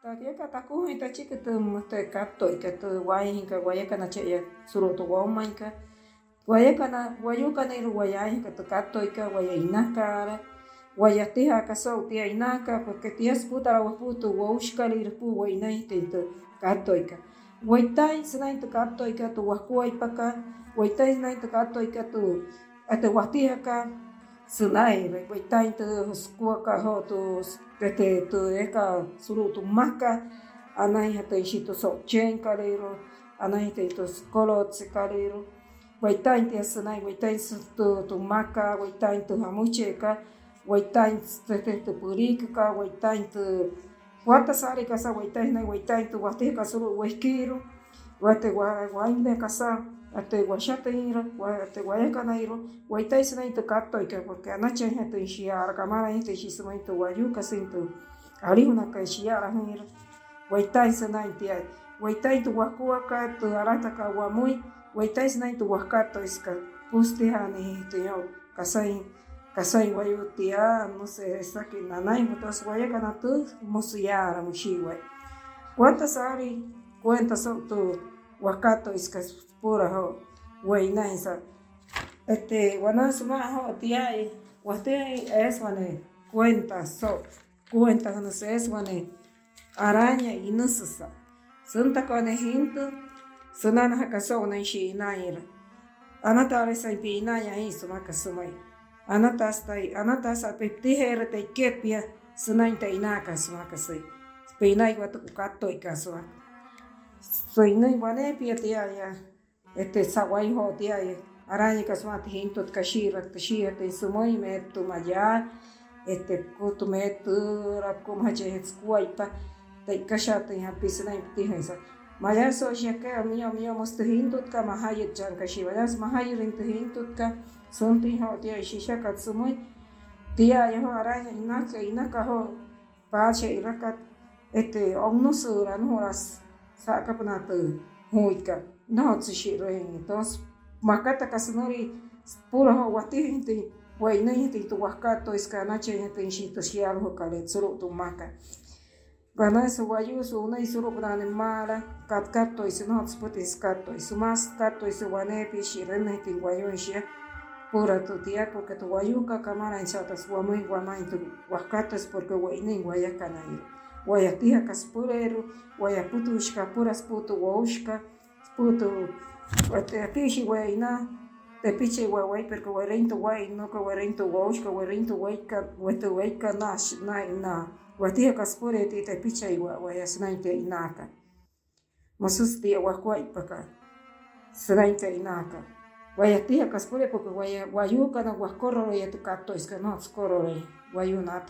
Takiaka takuhi ta chika tu te kato ika tu waihinka wayaka na chaya surutu womainka. Wayaka na wayuka na iru wayahinka tu kato ika waya inaka waya tiha ka so tia inaka porque tia sputa la waputu waushka li pu wainai te tu kato ika. Waitai sinai tu kato ika tu wakua ipaka. Waitai sinai tu kato sinai waitai tu skua ka ho tu Tete tu eka suru tu maka anai hata ishito so chen kalero anai te to kolo tse kalero waitai te sanai waitai tu tu maka waitai tu hamuche ka waitai te tu purika ka waitai tu wata sari ka sa waitai nai waitai tu wate suru wehkiru wate wa até guaxateira, até guaiacanairo, guaitaisina into catoica, porque anacha gente enchiara, camara gente enchisima into guaiuca, sinto aliuna caxiara, guaitaisina into guaitai into guacuaca, tu arataca guamui, guaitaisina into guacatoisca, pustehane into nhau, casain, casain guaiutia, não sei, essa que nanai, mutas guaiacanatu, musiara, muxiwai. Quantas ari, quantas tu, wakato iska pura ho wainai sa este ho tiai wate es wane cuenta so cuenta no se es wane araña y nususa sunta kone hintu sunana hakaso na shi inaira anata are sai pi inaya i suma kasumai anata stai anata sa pe tihere te kepia sunai te inaka suma kasai pe inai watu tia ya este sawai ho tia ya araña kasuma te hintu kashira te shia te sumoi me tu maya este kutu me tu rap kum hache skuaipa te kasha te ha pisinai tihesa maya so shaka mio mio mustu hintut ka mahayit jan kashiva das mahayirin te hintut ka sunti ho tia shisha katsumoi tia ya ho araña inaka inaka ho pache irakat este omnusura no horas saca para tu huica no tshiro en entonces makata kasunori puro ho wati hinti wai nei hinti tu wakato iskana che hinti shito shial ho kale tsuru tu maka. Gana su wayu su una isuru grane mala kat kato isu no tspoti skato isu mas kato isu wane pi shirene hinti wayu shia pura tu tia porque tu wayu ka kamara en chatas wamai wamai tu wakato es porque wai nei wayaka na iro wayatiha kaspureru wayaputushka puras putu waushka putu atishi waina tepiche wawai porque wareinto wai no ka wareinto waushka wareinto waika wetu waika nash na ina. Watiha kaspure ti tepiche wa wayasnainte inaka masusti wakwa ipaka snainte inaka wayatiha kaspure porque waya wayuka na wakorro ya tu kato iska no skorro wayuna